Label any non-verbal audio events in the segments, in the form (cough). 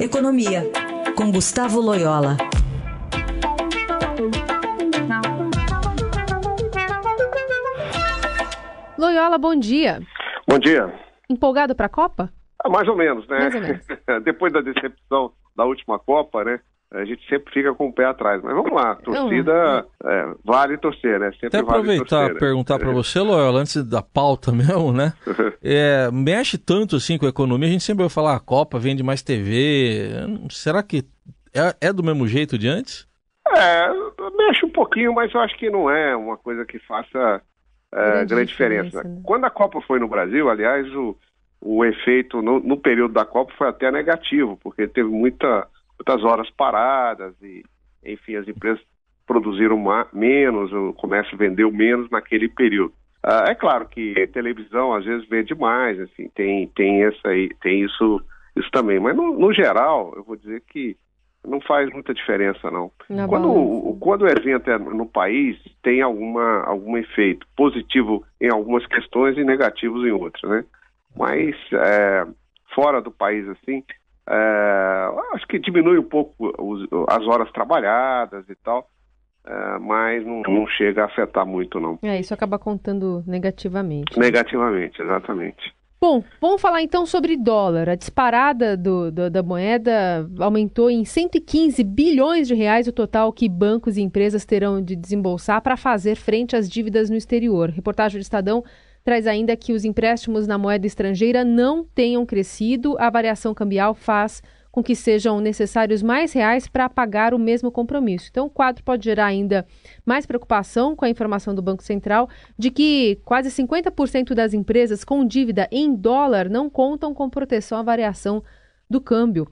Economia, com Gustavo Loyola. Loyola, bom dia. Bom dia. Empolgado para a Copa? Ah, mais ou menos, né? Mais ou menos. (laughs) Depois da decepção da última Copa, né? A gente sempre fica com o pé atrás. Mas vamos lá, torcida é, vale torcer, né? Sempre Até vale aproveitar torcer, e perguntar né? para você, Loyola, antes da pauta (laughs) mesmo, né? (laughs) É, mexe tanto assim com a economia, a gente sempre vai falar a Copa vende mais TV. Será que é, é do mesmo jeito de antes? É, mexe um pouquinho, mas eu acho que não é uma coisa que faça é, Grande grande diferença. diferença, né? Quando a Copa foi no Brasil, aliás, o, o efeito no, no período da Copa foi até negativo, porque teve muita, muitas horas paradas e, enfim, as empresas produziram menos, o comércio vendeu menos naquele período. Ah, é claro que televisão às vezes vende mais, assim, tem, tem, essa tem isso, isso também, mas no, no geral, eu vou dizer que não faz muita diferença, não. Na Quando, o- quando o evento é no país, tem alguma, algum efeito positivo em algumas questões e negativos em outras, né? Mas é, fora do país, assim, é, que diminui um pouco os- as horas trabalhadas e tal, é, mas não, não chega a afetar muito, não. É, isso acaba contando negativamente. Negativamente, exatamente. Bom, vamos falar então sobre dólar. A disparada do- do- da moeda aumentou em 115 bilhões de reais o total que bancos e empresas terão de desembolsar para fazer frente às dívidas no exterior. Reportagem do Estadão traz ainda que os empréstimos na moeda estrangeira não tenham crescido. A variação cambial faz com que sejam necessários mais reais para pagar o mesmo compromisso. Então, o quadro pode gerar ainda mais preocupação com a informação do Banco Central de que quase 50% das empresas com dívida em dólar não contam com proteção à variação do câmbio.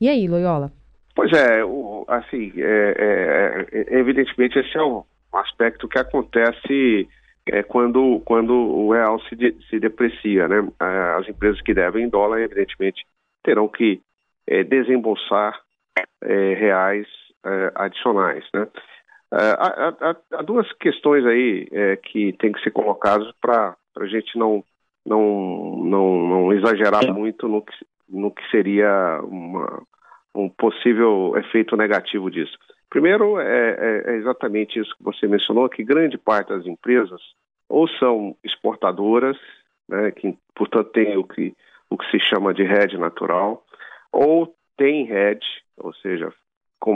E aí, Loyola? Pois é, assim, é, é, é, evidentemente esse é um aspecto que acontece é, quando, quando o real se, de- se deprecia, né? As empresas que devem em dólar, evidentemente, terão que é, desembolsar é, reais é, adicionais, né? Ah, Há, há- há duas questões aí é, que tem que ser colocadas para a gente não, não, não, não exagerar muito no que, no que seria uma, um possível efeito negativo disso. Primeiro, é, é- é exatamente isso que você mencionou, que grande parte das empresas ou são exportadoras, né, que, portanto, tem o que, o que se chama de hedge natural, ou tem hedge, ou seja,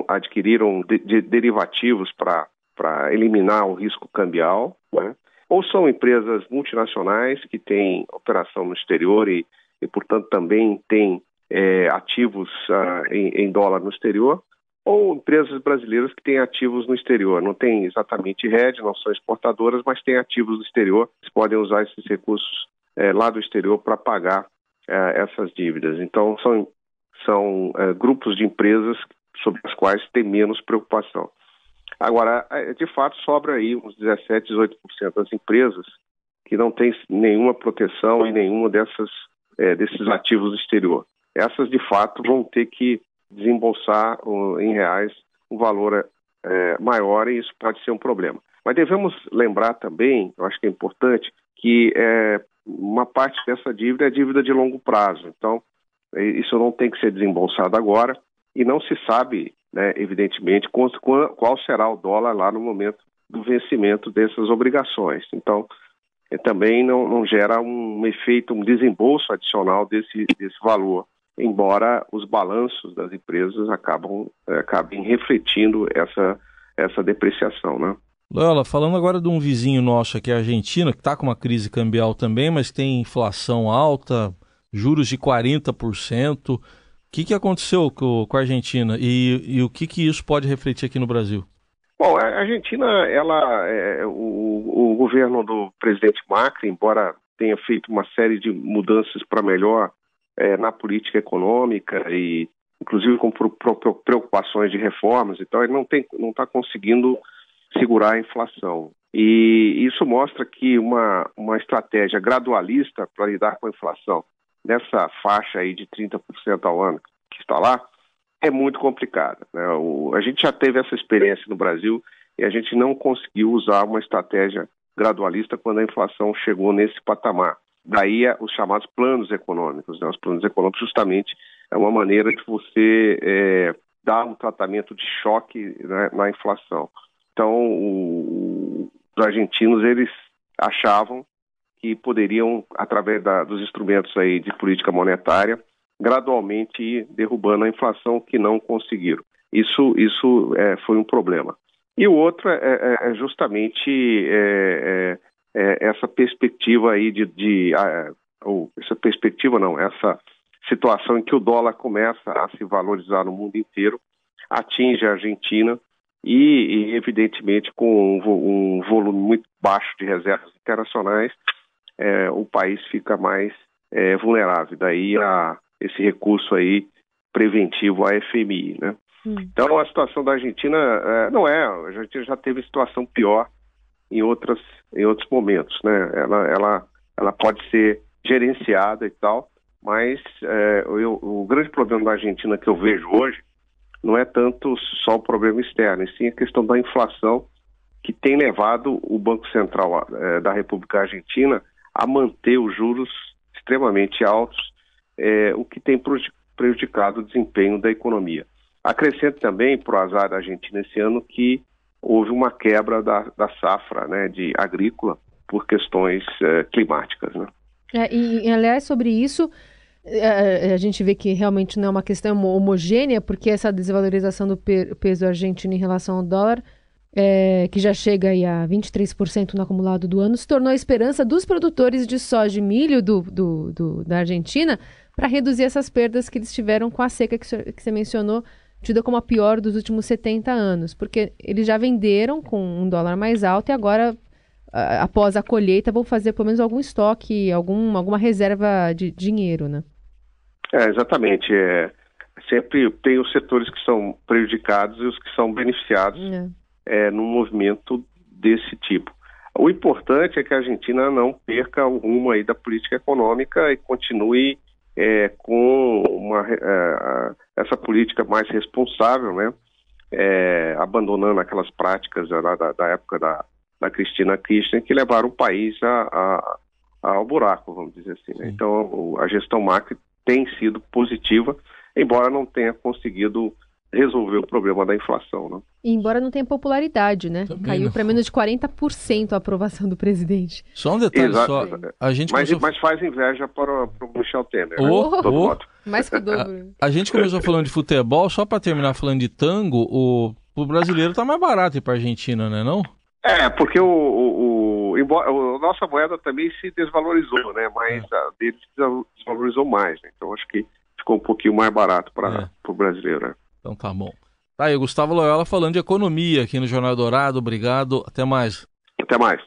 adquiriram de- de- derivativos para eliminar o risco cambial, né, ou são empresas multinacionais que têm operação no exterior e, e portanto, também têm é, ativos ah, em, em dólar no exterior, ou empresas brasileiras que têm ativos no exterior. Não tem exatamente hedge, não são exportadoras, mas têm ativos no exterior. Eles podem usar esses recursos eh, lá do exterior para pagar eh, essas dívidas. Então, são, são eh, grupos de empresas sobre as quais tem menos preocupação. Agora, eh, de fato, sobra aí uns 17, 18% das empresas que não têm nenhuma proteção em nenhuma dessas, eh, desses ativos no exterior. Essas, de fato, vão ter que desembolsar uh, em reais um valor eh, maior e isso pode ser um problema. Mas devemos lembrar também, eu acho que é importante, que eh, uma parte dessa dívida é dívida de longo prazo. Então, isso não tem que ser desembolsado agora e não se sabe, né, evidentemente, qual, será o dólar lá no momento do vencimento dessas obrigações. Então, eh, também não, não gera um efeito, um desembolso adicional desse, desse valor embora os balanços das empresas acabam, eh, acabem refletindo essa, essa depreciação, né? Loyola, falando agora de um vizinho nosso aqui, a Argentina, que está com uma crise cambial também, mas tem inflação alta, juros de 40%. O que, que aconteceu com, com a Argentina e, e o que, que isso pode refletir aqui no Brasil? Bom, a Argentina, ela, é, o, o governo do presidente Macri, embora tenha feito uma série de mudanças para melhor é, na política econômica e inclusive com preocupações de reformas e tal, ele não tem, não está conseguindo segurar a inflação. E isso mostra que uma, uma estratégia gradualista para lidar com a inflação nessa faixa aí de 30% ao ano que está lá é muito complicada. Né? A gente já teve essa experiência no Brasil e a gente não conseguiu usar uma estratégia gradualista quando a inflação chegou nesse patamar. Daí os chamados planos econômicos, né? os planos econômicos justamente é uma maneira de você é, dar um tratamento de choque né, na inflação. Então, o, os argentinos eles achavam que poderiam, através da, dos instrumentos aí de política monetária, gradualmente ir derrubando a inflação, que não conseguiram. Isso, isso é, foi um problema. E o outro é, é, é justamente é, é, é, essa perspectiva aí de, de ou essa perspectiva não, essa situação em que o dólar começa a se valorizar no mundo inteiro, atinge a Argentina e, e evidentemente, com um, um, volume muito baixo de reservas internacionais, é, o país fica mais é, vulnerável. Daí a, esse recurso aí preventivo à FMI, né? Hum. Então a situação da Argentina é, não é, a Argentina já teve situação pior em outras em outros momentos, né? Ela ela ela pode ser gerenciada e tal, mas é, eu, o grande problema da Argentina que eu vejo hoje não é tanto só o problema externo, e sim a questão da inflação que tem levado o Banco Central é, da República Argentina a manter os juros extremamente altos, é, o que tem prejudicado o desempenho da economia. Acrescento também, para o azar da Argentina esse ano, que houve uma quebra da, da safra né, de agrícola por questões é, climáticas. Né? É, e, aliás, sobre isso, é, a gente vê que realmente não é uma questão homogênea, porque essa desvalorização do peso argentino em relação ao dólar, é, que já chega a 23% no acumulado do ano, se tornou a esperança dos produtores de soja e milho do, do, do da Argentina para reduzir essas perdas que eles tiveram com a seca que, que você mencionou, tida como a pior dos últimos 70 anos, porque eles já venderam com um dólar mais alto e agora após a colheita, vão fazer pelo menos algum estoque, algum, alguma reserva de dinheiro, né? É, exatamente. É, sempre tem os setores que são prejudicados e os que são beneficiados é. É, num movimento desse tipo. O importante é que a Argentina não perca o rumo aí da política econômica e continue é, com uma, é, essa política mais responsável, né? É, abandonando aquelas práticas lá da, da época da, da Cristina Kirchner que levaram o país a, a, ao buraco, vamos dizer assim. Né? Então, a gestão Macri tem sido positiva, embora não tenha conseguido resolver o problema da inflação. Né? embora não tenha popularidade, né? Também Caiu para menos de 40% a aprovação do presidente. Só um detalhe, Exato. só, a gente mas, começou... mas faz inveja para, para o Michel Temer. Oh, né? oh. (laughs) Mais que o dobro. A, a, gente começou falando de futebol, só para terminar falando de tango, o, o brasileiro tá mais barato ir para Argentina, né não? É, porque o, o, o, embora, a nossa moeda também se desvalorizou, né? Mas é. a dele se desvalorizou mais, né? Então acho que ficou um pouquinho mais barato para é. o brasileiro. Né? Então tá bom. Tá aí, Gustavo Loyola falando de economia aqui no Jornal Dourado. Obrigado. Até mais. Até mais.